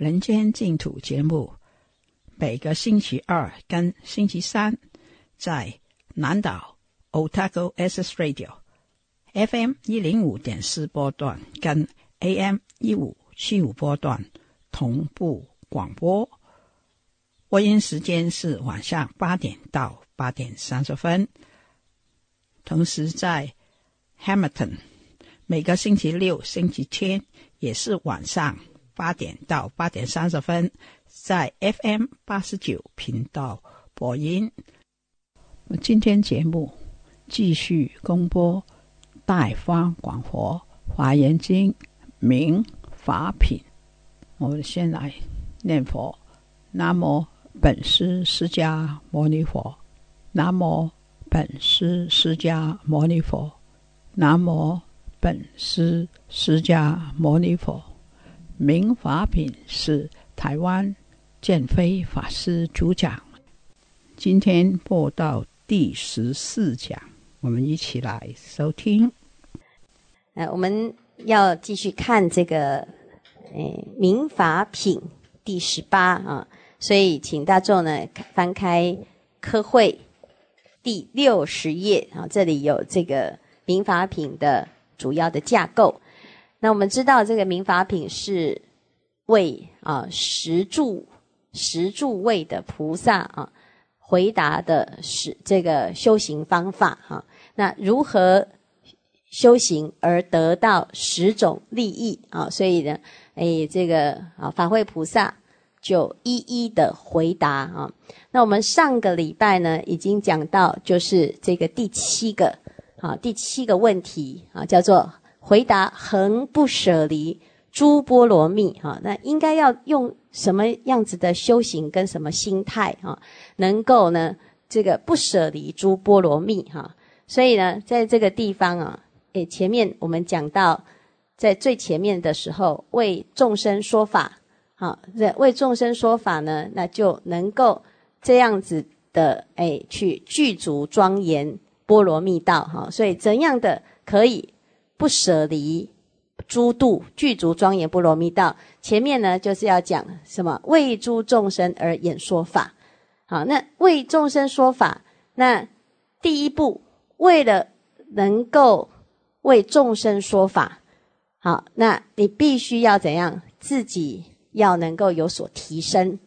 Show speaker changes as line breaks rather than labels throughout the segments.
人间净土》节目每个星期二跟星期三在南岛 Otago SS Radio FM 一零五点四波段跟 AM 一五七五波段同步广播。播音时间是晚上八点到八点三十分。同时在 Hamilton 每个星期六、星期天也是晚上八点到八点三十分，在 FM 八十九频道播音。今天节目继续公播《大方广佛华严经》明法品。我们先来念佛：南无本师释迦牟尼佛，南无。本师释迦牟尼佛，南无本师释迦牟尼佛。明法品是台湾建飞法师主讲。今天播到第十四讲，我们一起来收听。
呃，我们要继续看这个，诶，明法品第十八啊，所以请大众呢翻开科会。第六十页啊，这里有这个民法品的主要的架构。那我们知道，这个民法品是为啊十住十住位的菩萨啊回答的是这个修行方法哈。那如何修行而得到十种利益啊？所以呢，哎，这个啊法会菩萨。就一一的回答啊。那我们上个礼拜呢，已经讲到，就是这个第七个啊，第七个问题啊，叫做回答恒不舍离诸波罗蜜哈。那应该要用什么样子的修行跟什么心态啊，能够呢这个不舍离诸波罗蜜哈？所以呢，在这个地方啊，诶，前面我们讲到，在最前面的时候为众生说法。好，这为众生说法呢，那就能够这样子的，哎，去具足庄严波罗蜜道，哈。所以怎样的可以不舍离诸度具足庄严波罗蜜道？前面呢就是要讲什么为诸众生而演说法。好，那为众生说法，那第一步为了能够为众生说法，好，那你必须要怎样自己？要能够有所提升，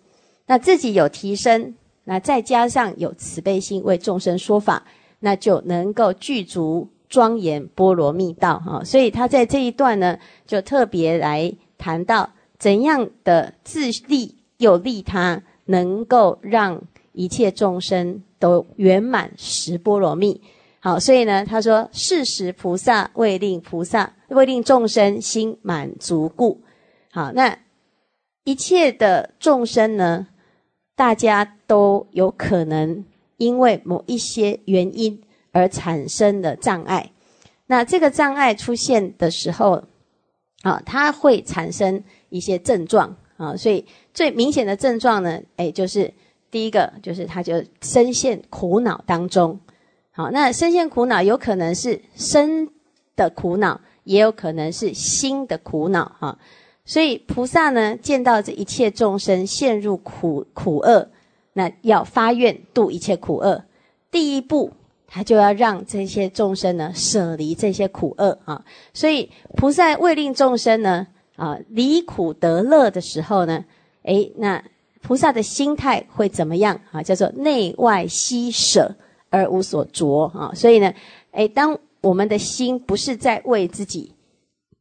那自己有提升，那再加上有慈悲心为众生说法，那就能够具足庄严波罗蜜道哈。所以他在这一段呢，就特别来谈到怎样的自利又利他，能够让一切众生都圆满十波罗蜜。好，所以呢，他说：事实菩萨为令菩萨为令众生心满足故。好，那。一切的众生呢，大家都有可能因为某一些原因而产生的障碍。那这个障碍出现的时候，啊，它会产生一些症状啊。所以最明显的症状呢，哎，就是第一个就是他就深陷苦恼当中。好，那深陷苦恼有可能是身的苦恼，也有可能是心的苦恼哈。所以菩萨呢，见到这一切众生陷入苦苦厄，那要发愿度一切苦厄。第一步，他就要让这些众生呢舍离这些苦厄啊。所以菩萨为令众生呢啊离苦得乐的时候呢，诶，那菩萨的心态会怎么样啊？叫做内外悉舍而无所着啊。所以呢，诶，当我们的心不是在为自己，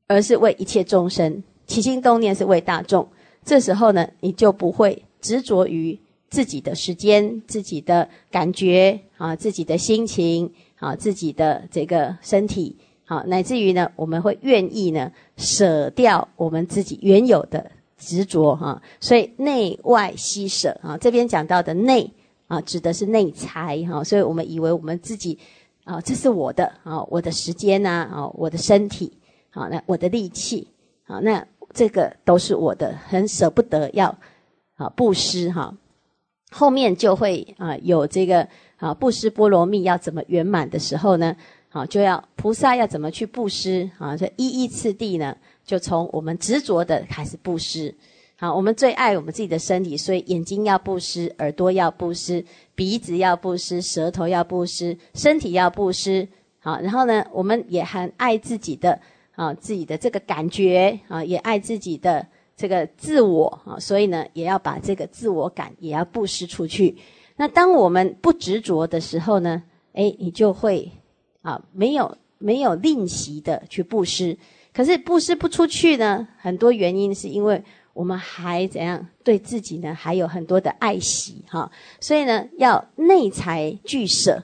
而是为一切众生，起心动念是为大众。这时候呢，你就不会执着于自己的时间、自己的感觉啊、自己的心情啊、自己的这个身体啊，乃至于呢，我们会愿意呢舍掉我们自己原有的执着哈。所以内外悉舍啊，这边讲到的内啊，指的是内财哈。所以我们以为我们自己啊，这是我的啊，我的时间呐啊，我的身体好，那我的力气好，那。这个都是我的，很舍不得要啊布施哈，后面就会啊有这个啊布施波罗蜜要怎么圆满的时候呢？好，就要菩萨要怎么去布施啊？这一一次第呢，就从我们执着的开始布施。好，我们最爱我们自己的身体，所以眼睛要布施，耳朵要布施，鼻子要布施，舌头要布施，身体要布施。好，然后呢，我们也很爱自己的。啊，自己的这个感觉啊，也爱自己的这个自我啊，所以呢，也要把这个自我感也要布施出去。那当我们不执着的时候呢，哎，你就会啊，没有没有吝惜的去布施。可是布施不出去呢，很多原因是因为我们还怎样对自己呢，还有很多的爱惜哈，所以呢，要内财俱舍。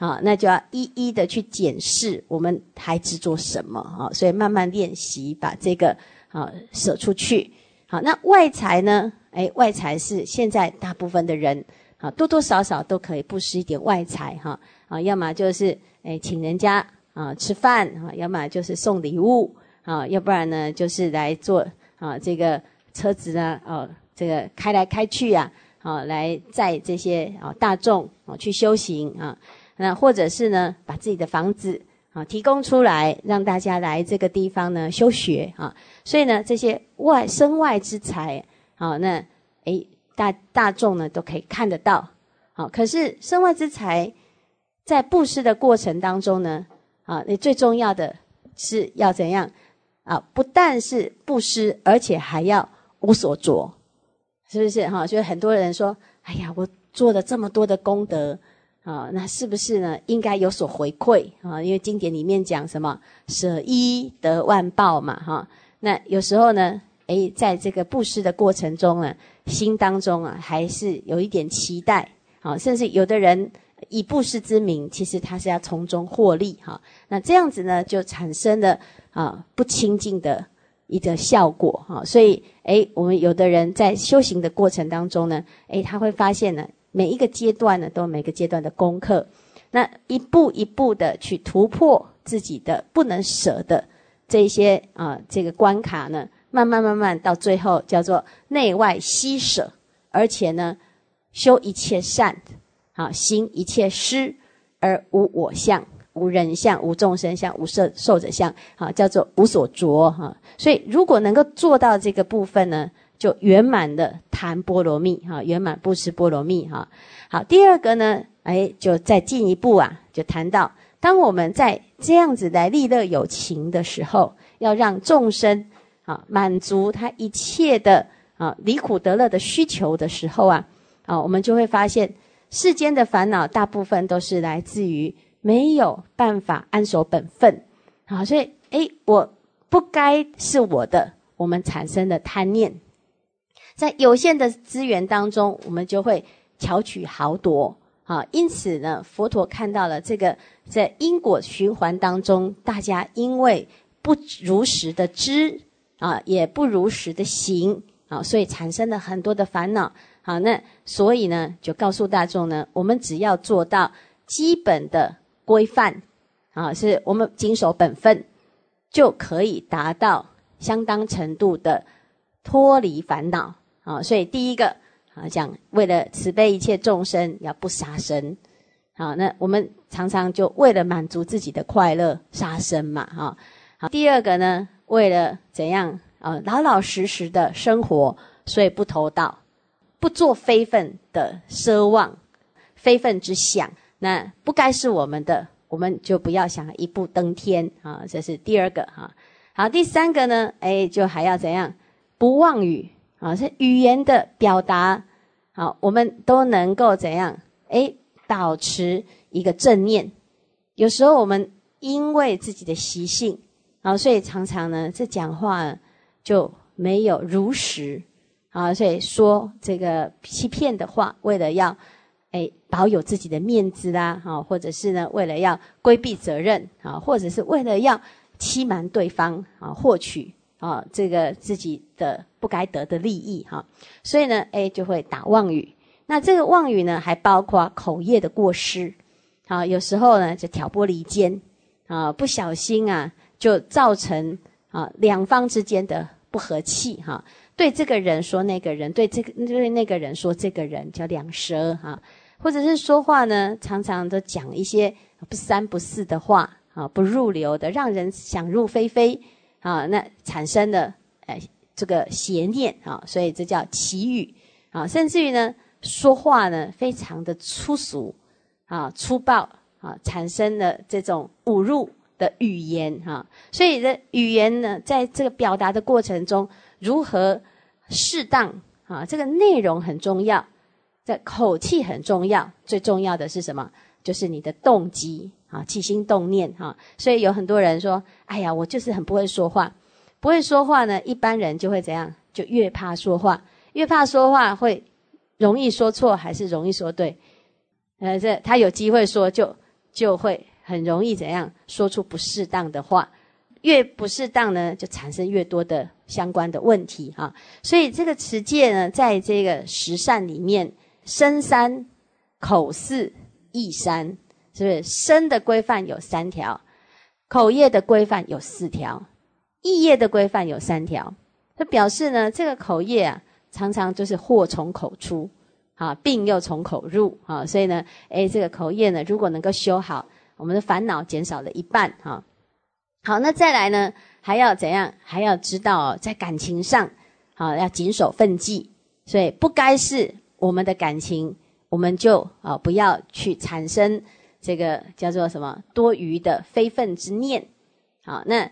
好，那就要一一的去检视我们还执着什么啊？所以慢慢练习，把这个啊舍出去。好，那外财呢？哎，外财是现在大部分的人啊，多多少少都可以布施一点外财哈。啊，要么就是哎请人家啊吃饭啊，要么就是送礼物啊，要不然呢就是来做啊这个车子呢哦这个开来开去呀，啊来载这些啊大众啊去修行啊。那或者是呢，把自己的房子啊提供出来，让大家来这个地方呢修学啊。所以呢，这些外身外之财，好，那诶大大众呢都可以看得到。好，可是身外之财在布施的过程当中呢，啊，你最重要的是要怎样啊？不但是布施，而且还要无所着，是不是哈？所以很多人说，哎呀，我做了这么多的功德。啊，那是不是呢？应该有所回馈啊？因为经典里面讲什么“舍一得万报”嘛，哈。那有时候呢，诶，在这个布施的过程中呢，心当中啊，还是有一点期待啊。甚至有的人以布施之名，其实他是要从中获利哈。那这样子呢，就产生了啊不清净的一个效果哈。所以，诶，我们有的人在修行的过程当中呢，诶，他会发现呢。每一个阶段呢，都有每个阶段的功课，那一步一步的去突破自己的不能舍的这些啊，这个关卡呢，慢慢慢慢到最后叫做内外悉舍，而且呢，修一切善，啊，行一切施，而无我相、无人相、无众生相、无受受者相，啊，叫做无所着哈。所以如果能够做到这个部分呢？就圆满的谈波罗蜜哈，圆满布施波罗蜜哈。好，第二个呢，哎，就再进一步啊，就谈到，当我们在这样子来利乐有情的时候，要让众生啊满足他一切的啊离苦得乐的需求的时候啊，啊，我们就会发现世间的烦恼大部分都是来自于没有办法安守本分，好，所以哎，我不该是我的，我们产生的贪念。在有限的资源当中，我们就会巧取豪夺啊！因此呢，佛陀看到了这个在因果循环当中，大家因为不如实的知啊，也不如实的行啊，所以产生了很多的烦恼。好，那所以呢，就告诉大众呢，我们只要做到基本的规范啊，是我们谨守本分，就可以达到相当程度的脱离烦恼。啊，所以第一个啊，讲为了慈悲一切众生，要不杀生。好，那我们常常就为了满足自己的快乐杀生嘛，哈。好，第二个呢，为了怎样啊，老老实实的生活，所以不偷盗，不做非分的奢望、非分之想。那不该是我们的，我们就不要想一步登天啊。这是第二个哈。好，第三个呢，哎，就还要怎样？不妄语啊，是语言的表达。好，我们都能够怎样？哎，保持一个正念。有时候我们因为自己的习性，啊，所以常常呢，这讲话就没有如实啊，所以说这个欺骗的话，为了要哎保有自己的面子啦，哈，或者是呢，为了要规避责任啊，或者是为了要欺瞒对方啊，获取啊这个自己的不该得的利益哈，所以呢，哎就会打妄语。那这个妄语呢，还包括口业的过失。啊，有时候呢就挑拨离间，啊，不小心啊就造成啊两方之间的不和气哈。对这个人说那个人，对这个对那个人说这个人叫两舌哈，或者是说话呢常常都讲一些不三不四的话啊，不入流的，让人想入非非啊，那产生的哎这个邪念啊，所以这叫奇语啊，甚至于呢说话呢非常的粗俗。啊，粗暴啊，产生了这种侮辱的语言哈，所以的语言呢，在这个表达的过程中，如何适当啊？这个内容很重要，这口气很重要，最重要的是什么？就是你的动机啊，起心动念哈。所以有很多人说：“哎呀，我就是很不会说话，不会说话呢。”一般人就会怎样？就越怕说话，越怕说话会容易说错，还是容易说对？呃，这他有机会说，就就会很容易怎样说出不适当的话，越不适当呢，就产生越多的相关的问题哈。所以这个持戒呢，在这个十善里面，身三、口四、意三，是不是？身的规范有三条，口业的规范有四条，意业的规范有三条。它表示呢，这个口业啊，常常就是祸从口出。啊，病又从口入啊，所以呢，哎，这个口业呢，如果能够修好，我们的烦恼减少了一半哈。好，那再来呢，还要怎样？还要知道在感情上，好要谨守分际，所以不该是我们的感情，我们就啊不要去产生这个叫做什么多余的非分之念。好，那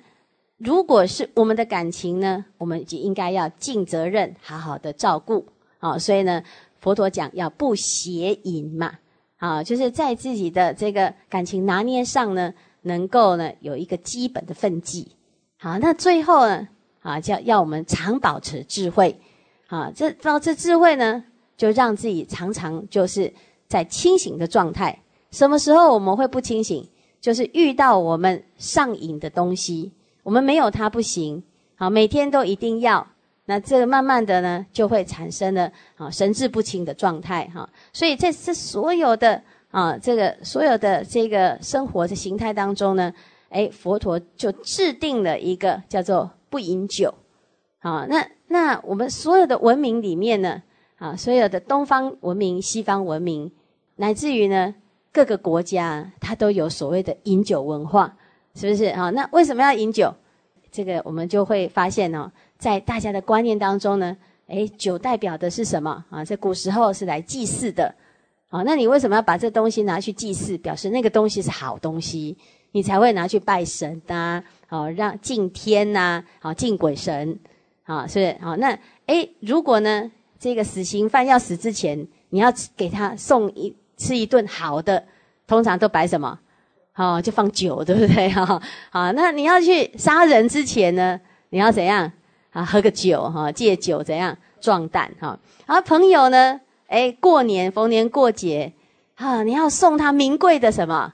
如果是我们的感情呢，我们就应该要尽责任，好好的照顾。好，所以呢。佛陀讲要不邪淫嘛，啊，就是在自己的这个感情拿捏上呢，能够呢有一个基本的分际。好，那最后呢，啊，叫要我们常保持智慧，啊，这保持智慧呢，就让自己常常就是在清醒的状态。什么时候我们会不清醒？就是遇到我们上瘾的东西，我们没有它不行，好，每天都一定要。那这个慢慢的呢，就会产生了啊神志不清的状态哈。所以在这所有的啊这个所有的这个生活的形态当中呢，哎，佛陀就制定了一个叫做不饮酒。啊，那那我们所有的文明里面呢，啊，所有的东方文明、西方文明，乃至于呢各个国家，它都有所谓的饮酒文化，是不是啊？那为什么要饮酒？这个我们就会发现呢。在大家的观念当中呢，诶，酒代表的是什么啊？在古时候是来祭祀的，啊，那你为什么要把这东西拿去祭祀？表示那个东西是好东西，你才会拿去拜神呐，好让敬天呐，好敬鬼神，啊，是不是？好，那诶，如果呢，这个死刑犯要死之前，你要给他送一吃一顿好的，通常都摆什么？好，就放酒，对不对？哈，好，那你要去杀人之前呢，你要怎样？啊，喝个酒哈，借酒怎样壮胆哈？然后朋友呢，哎，过年逢年过节，哈，你要送他名贵的什么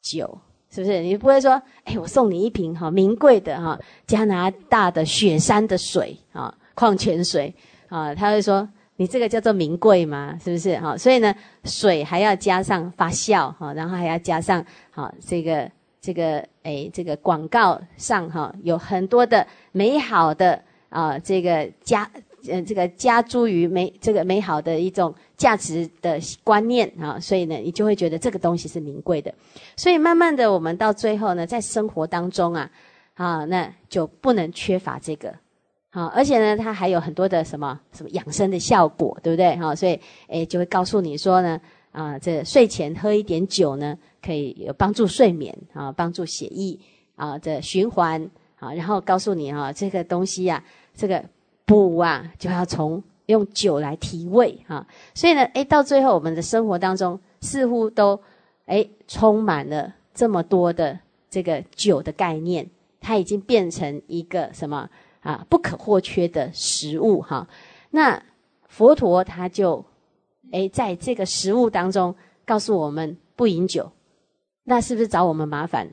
酒，是不是？你不会说，哎，我送你一瓶哈名贵的哈加拿大的雪山的水啊，矿泉水啊，他会说你这个叫做名贵吗？是不是？哈，所以呢，水还要加上发酵哈，然后还要加上啊这个这个哎，这个广告上哈有很多的美好的。啊，这个加，呃，这个加诸于美这个美好的一种价值的观念啊，所以呢，你就会觉得这个东西是名贵的。所以慢慢的，我们到最后呢，在生活当中啊，啊，那就不能缺乏这个，好，而且呢，它还有很多的什么什么养生的效果，对不对？哈，所以诶，就会告诉你说呢，啊，这睡前喝一点酒呢，可以有帮助睡眠啊，帮助血液啊的循环啊，然后告诉你啊，这个东西呀，这个补啊，就要从用酒来提味哈。所以呢，诶，到最后我们的生活当中似乎都诶充满了这么多的这个酒的概念，它已经变成一个什么啊不可或缺的食物哈。那佛陀他就。哎，在这个食物当中告诉我们不饮酒，那是不是找我们麻烦？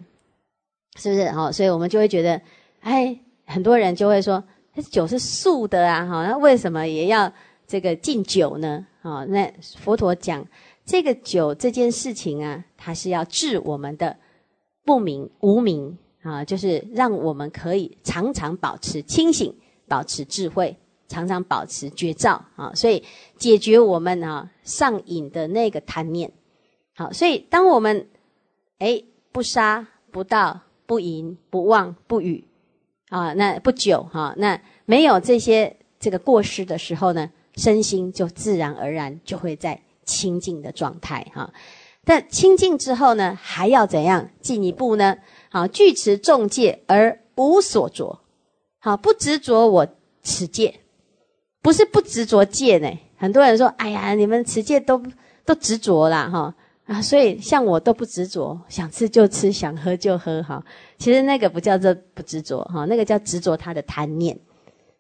是不是？哈，所以我们就会觉得，哎，很多人就会说，酒是素的啊，哈，那为什么也要这个禁酒呢？啊，那佛陀讲这个酒这件事情啊，它是要治我们的不明无明啊，就是让我们可以常常保持清醒，保持智慧。常常保持绝照啊，所以解决我们啊上瘾的那个贪念。好，所以当我们哎不杀不盗不淫不妄不语啊，那不久哈，那没有这些这个过失的时候呢，身心就自然而然就会在清净的状态哈。但清净之后呢，还要怎样进一步呢？好，具持众戒而无所着，好不执着我持戒。不是不执着戒呢，很多人说：“哎呀，你们持戒都都执着啦，哈啊！”所以像我都不执着，想吃就吃，想喝就喝，哈。其实那个不叫做不执着，哈，那个叫执着他的贪念。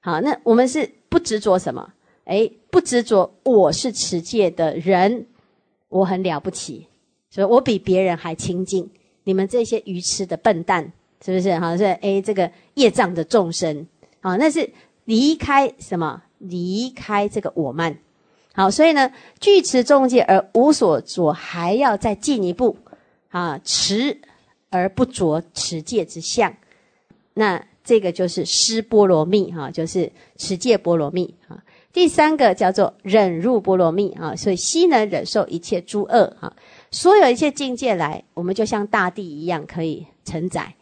好，那我们是不执着什么？哎，不执着我是持戒的人，我很了不起，所以我比别人还清净。你们这些愚痴的笨蛋，是不是？哈，是哎，这个业障的众生，好，那是离开什么？离开这个我慢，好，所以呢，具持众戒而无所着，还要再进一步啊，持而不着持戒之相，那这个就是施波罗蜜哈，就是持戒波罗蜜啊。第三个叫做忍入波罗蜜啊，所以悉能忍受一切诸恶哈，所有一切境界来，我们就像大地一样可以承载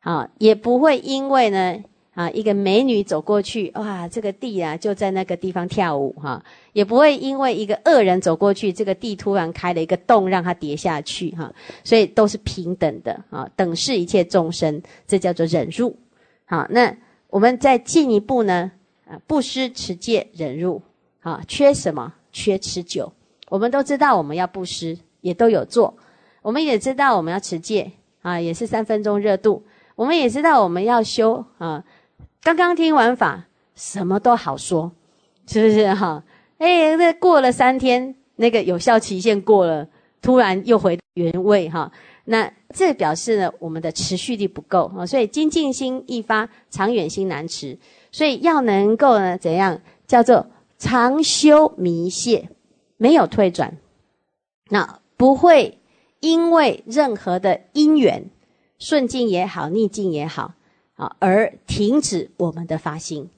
啊，也不会因为呢。啊，一个美女走过去，哇，这个地啊就在那个地方跳舞哈，也不会因为一个恶人走过去，这个地突然开了一个洞让他跌下去哈，所以都是平等的啊，等视一切众生，这叫做忍辱。好，那我们再进一步呢，啊，布施持戒忍辱，啊，缺什么？缺持久。我们都知道我们要布施，也都有做，我们也知道我们要持戒啊，也是三分钟热度，我们也知道我们要修啊。刚刚听完法，什么都好说，是不是哈？哎，那过了三天，那个有效期限过了，突然又回原位哈。那这表示呢，我们的持续力不够啊。所以精进心易发，长远心难持。所以要能够呢，怎样叫做长修弥谢，没有退转，那不会因为任何的因缘，顺境也好，逆境也好。啊，而停止我们的发心，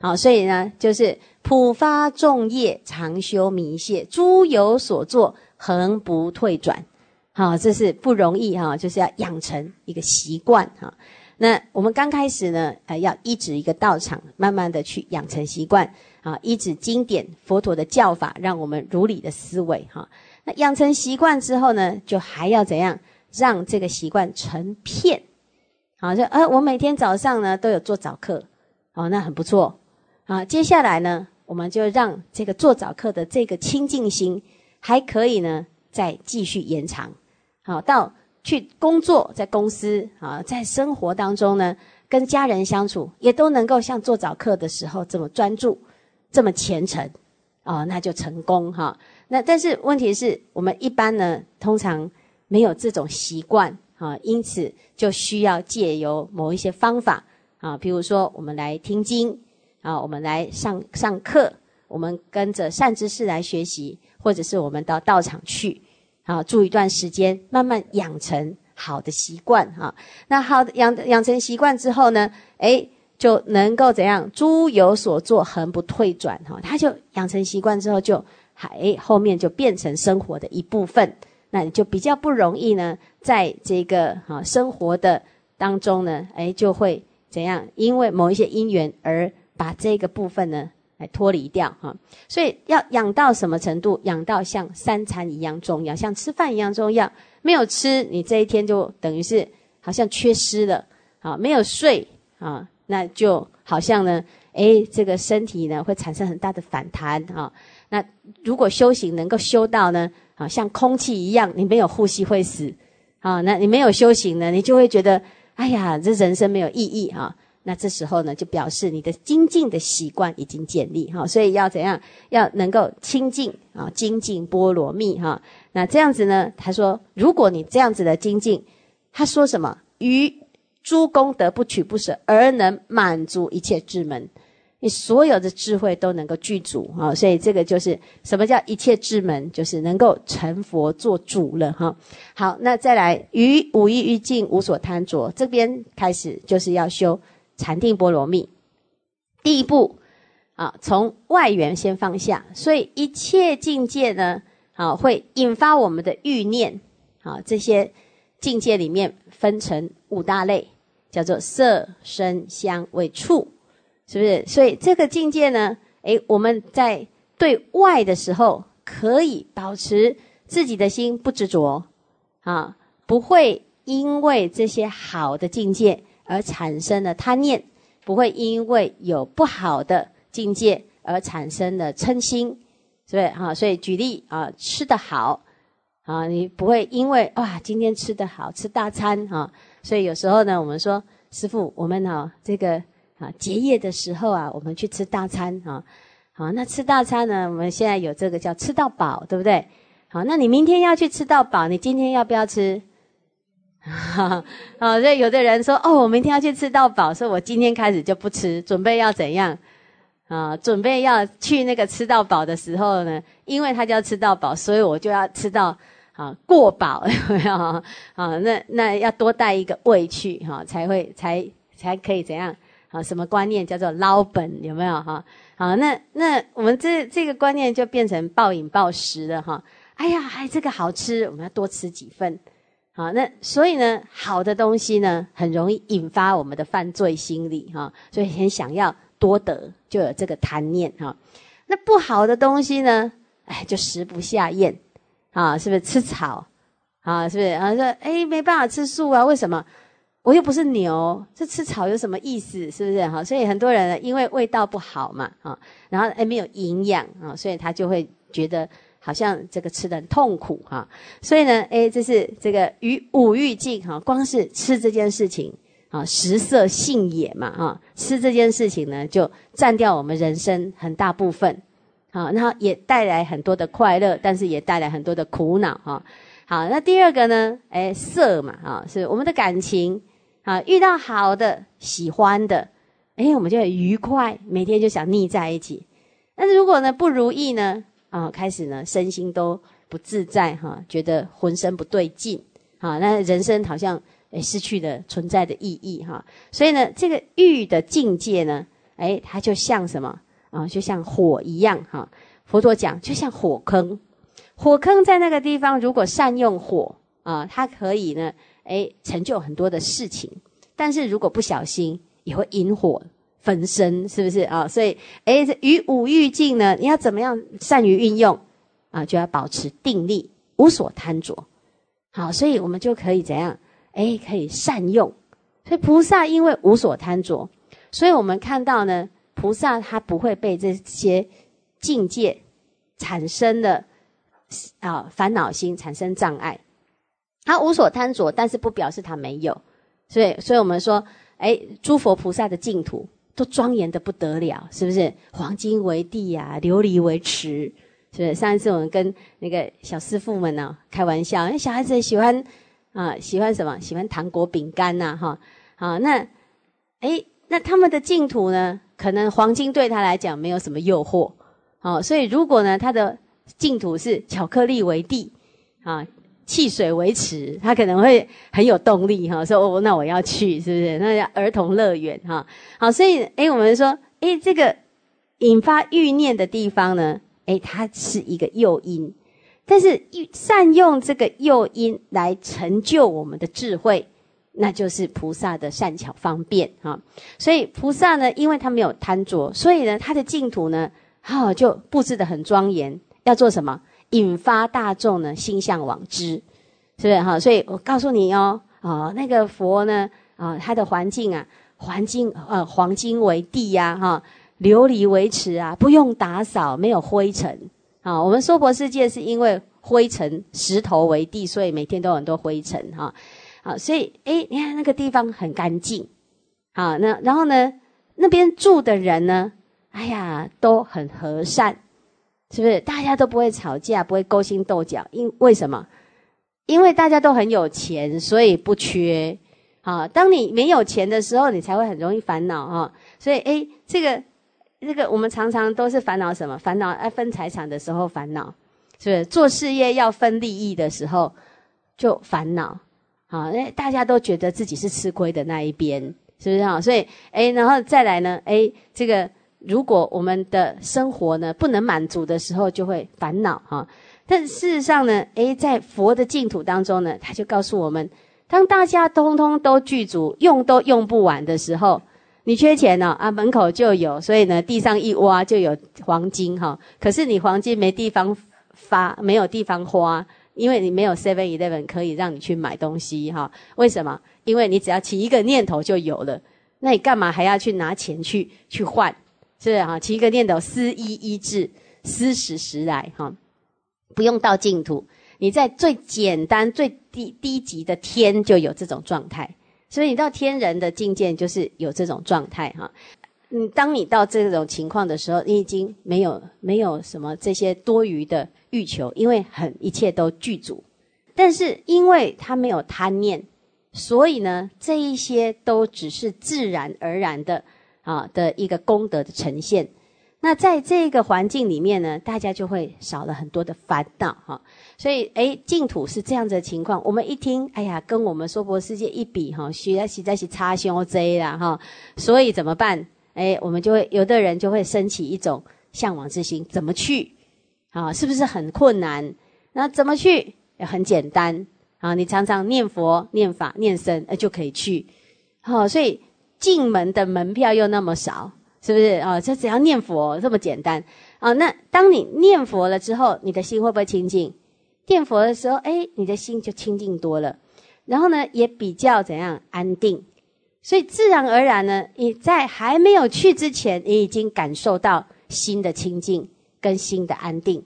好，所以呢，就是普发众业，常修弥谢，诸有所作，恒不退转。好，这是不容易哈，就是要养成一个习惯哈。那我们刚开始呢，呃，要依止一个道场，慢慢的去养成习惯啊，依止经典佛陀的教法，让我们如理的思维哈。那养成习惯之后呢，就还要怎样让这个习惯成片？好，就呃，我每天早上呢都有做早课，哦，那很不错。啊，接下来呢，我们就让这个做早课的这个清净心还可以呢，再继续延长。好，到去工作，在公司啊，在生活当中呢，跟家人相处也都能够像做早课的时候这么专注，这么虔诚，哦，那就成功哈。那但是问题是我们一般呢，通常没有这种习惯。啊，因此就需要借由某一些方法啊，比如说我们来听经啊，我们来上上课，我们跟着善知识来学习，或者是我们到道场去啊，住一段时间，慢慢养成好的习惯哈。那好养养成习惯之后呢，诶，就能够怎样？诸有所作，恒不退转哈。他就养成习惯之后，就还后面就变成生活的一部分。那你就比较不容易呢，在这个哈生活的当中呢，哎，就会怎样？因为某一些因缘而把这个部分呢来脱离掉哈。所以要养到什么程度？养到像三餐一样重要，像吃饭一样重要。没有吃，你这一天就等于是好像缺失了啊。没有睡啊，那就好像呢，诶，这个身体呢会产生很大的反弹啊。那如果修行能够修到呢，啊，像空气一样，你没有呼吸会死啊。那你没有修行呢，你就会觉得，哎呀，这人生没有意义哈。那这时候呢，就表示你的精进的习惯已经建立哈，所以要怎样？要能够清净啊，精进波罗蜜哈。那这样子呢？他说，如果你这样子的精进，他说什么？于诸功德不取不舍，而能满足一切智门，你所有的智慧都能够具足啊。所以这个就是什么叫一切智门，就是能够成佛做主了哈。好，那再来于五欲欲境无所贪着，这边开始就是要修。禅定波罗蜜，第一步啊，从外缘先放下，所以一切境界呢，啊，会引发我们的欲念，啊，这些境界里面分成五大类，叫做色、声、香、味、触，是不是？所以这个境界呢，诶，我们在对外的时候，可以保持自己的心不执着，啊，不会因为这些好的境界。而产生的贪念，不会因为有不好的境界而产生的嗔心，是不是？哈，所以举例啊，吃得好啊，你不会因为哇，今天吃得好吃大餐啊，所以有时候呢，我们说师傅，我们哈这个啊结业的时候啊，我们去吃大餐啊，好，那吃大餐呢，我们现在有这个叫吃到饱，对不对？好，那你明天要去吃到饱，你今天要不要吃？哈，啊，所以有的人说，哦，我明天要去吃到饱，所以我今天开始就不吃，准备要怎样？啊，准备要去那个吃到饱的时候呢，因为他就要吃到饱，所以我就要吃到啊过饱，有没有？啊，那那要多带一个胃去哈，才会才才可以怎样？啊，什么观念叫做捞本？有没有？哈，好，那那我们这这个观念就变成暴饮暴食了哈。哎呀，哎，这个好吃，我们要多吃几份。好，那所以呢，好的东西呢，很容易引发我们的犯罪心理哈，所以很想要多得，就有这个贪念哈。那不好的东西呢，哎，就食不下咽，啊，是不是吃草？啊，是不是？啊，说哎，没办法吃素啊？为什么？我又不是牛，这吃草有什么意思？是不是？哈，所以很多人因为味道不好嘛，啊，然后哎没有营养啊，所以他就会觉得。好像这个吃的很痛苦哈，所以呢，哎，这是这个与五欲境哈，光是吃这件事情啊，食色性也嘛哈，吃这件事情呢，就占掉我们人生很大部分，好，然后也带来很多的快乐，但是也带来很多的苦恼哈。好，那第二个呢，哎，色嘛哈，是我们的感情啊，遇到好的、喜欢的，哎，我们就很愉快，每天就想腻在一起。但是如果呢不如意呢？啊，开始呢，身心都不自在哈，觉得浑身不对劲，啊，那人生好像诶失去了存在的意义哈。所以呢，这个欲的境界呢，诶，它就像什么啊？就像火一样哈。佛陀讲，就像火坑，火坑在那个地方，如果善用火啊，它可以呢，诶，成就很多的事情。但是如果不小心，也会引火。焚身是不是啊？所以，哎，与五欲境呢，你要怎么样善于运用啊？就要保持定力，无所贪着。好，所以我们就可以怎样？哎，可以善用。所以菩萨因为无所贪着，所以我们看到呢，菩萨他不会被这些境界产生的啊烦恼心产生障碍。他无所贪着，但是不表示他没有。所以，所以我们说，哎，诸佛菩萨的净土。都庄严的不得了，是不是？黄金为地呀，琉璃为池，是不是？上一次我们跟那个小师傅们呢开玩笑，那小孩子喜欢啊，喜欢什么？喜欢糖果、饼干呐，哈，好，那哎，那他们的净土呢？可能黄金对他来讲没有什么诱惑，好，所以如果呢，他的净土是巧克力为地，啊。汽水维持，他可能会很有动力哈，说哦，那我要去，是不是？那叫儿童乐园哈。好，所以哎，我们说哎，这个引发欲念的地方呢，哎，它是一个诱因，但是善用这个诱因来成就我们的智慧，那就是菩萨的善巧方便哈。所以菩萨呢，因为他没有贪着，所以呢，他的净土呢，哈就布置的很庄严。要做什么？引发大众呢心向往之，是不是哈？所以我告诉你哦，啊，那个佛呢，啊，他的环境啊，环境呃，黄金为地呀，哈，琉璃为池啊，不用打扫，没有灰尘啊。我们娑婆世界是因为灰尘、石头为地，所以每天都有很多灰尘哈。好，所以哎，你看那个地方很干净，好，那然后呢，那边住的人呢，哎呀，都很和善。是不是大家都不会吵架，不会勾心斗角？因为什么？因为大家都很有钱，所以不缺。啊，当你没有钱的时候，你才会很容易烦恼哈。所以，哎，这个这个，我们常常都是烦恼什么？烦恼要分财产的时候烦恼，是不是？做事业要分利益的时候就烦恼。好，因为大家都觉得自己是吃亏的那一边，是不是啊？所以，哎，然后再来呢？哎，这个。如果我们的生活呢不能满足的时候，就会烦恼哈。但事实上呢，诶，在佛的净土当中呢，他就告诉我们：当大家通通都具足，用都用不完的时候，你缺钱呢啊，门口就有，所以呢，地上一挖就有黄金哈。可是你黄金没地方发，没有地方花，因为你没有 Seven Eleven 可以让你去买东西哈。为什么？因为你只要起一个念头就有了，那你干嘛还要去拿钱去去换？是哈，起一个念头，思一一至，思时时来哈，不用到净土，你在最简单、最低低级的天就有这种状态，所以你到天人的境界就是有这种状态哈。你，当你到这种情况的时候，你已经没有没有什么这些多余的欲求，因为很一切都具足。但是因为他没有贪念，所以呢，这一些都只是自然而然的。啊的一个功德的呈现，那在这个环境里面呢，大家就会少了很多的烦恼哈。所以，哎，净土是这样子的情况。我们一听，哎呀，跟我们娑婆世界一比哈，学习在是差胸 Z 啦哈。所以怎么办？哎，我们就会有的人就会升起一种向往之心，怎么去？啊，是不是很困难？那怎么去？也很简单啊，你常常念佛、念法、念僧，呃，就可以去。好，所以。进门的门票又那么少，是不是啊？这只要念佛这么简单啊？那当你念佛了之后，你的心会不会清净？念佛的时候，哎，你的心就清净多了。然后呢，也比较怎样安定？所以自然而然呢，你在还没有去之前，你已经感受到心的清净跟心的安定。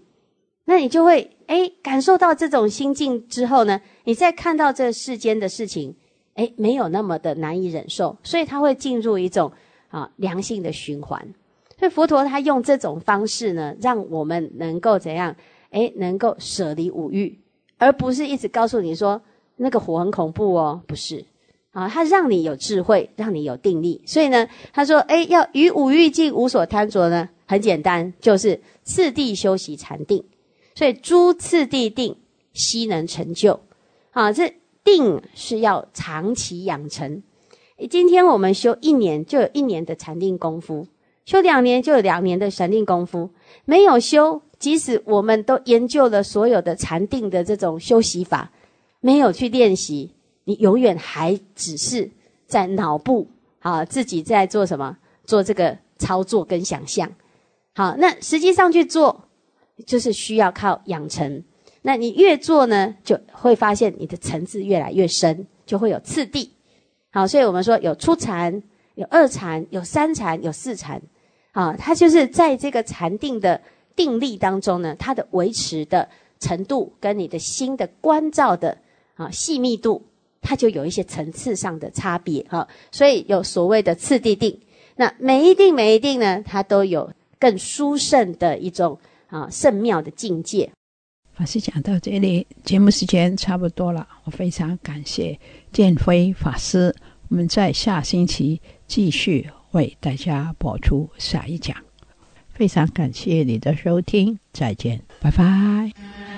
那你就会哎，感受到这种心境之后呢，你再看到这世间的事情。哎，没有那么的难以忍受，所以他会进入一种啊良性的循环。所以佛陀他用这种方式呢，让我们能够怎样？哎，能够舍离五欲，而不是一直告诉你说那个火很恐怖哦，不是啊，他让你有智慧，让你有定力。所以呢，他说，哎，要与五欲尽，无所贪着呢，很简单，就是次第修习禅定。所以诸次第定，悉能成就。啊，这。定是要长期养成。今天我们修一年，就有一年的禅定功夫；修两年，就有两年的禅定功夫。没有修，即使我们都研究了所有的禅定的这种修习法，没有去练习，你永远还只是在脑部啊，自己在做什么？做这个操作跟想象。好，那实际上去做，就是需要靠养成。那你越做呢，就会发现你的层次越来越深，就会有次第。好，所以我们说有初禅、有二禅、有三禅、有四禅。啊，它就是在这个禅定的定力当中呢，它的维持的程度跟你的心的关照的啊细密度，它就有一些层次上的差别。哈，所以有所谓的次第定。那每一定每一定呢，它都有更殊胜的一种啊圣妙的境界。
法师讲到这里，节目时间差不多了。我非常感谢建辉法师，我们在下星期继续为大家播出下一讲。非常感谢你的收听，再见，拜拜。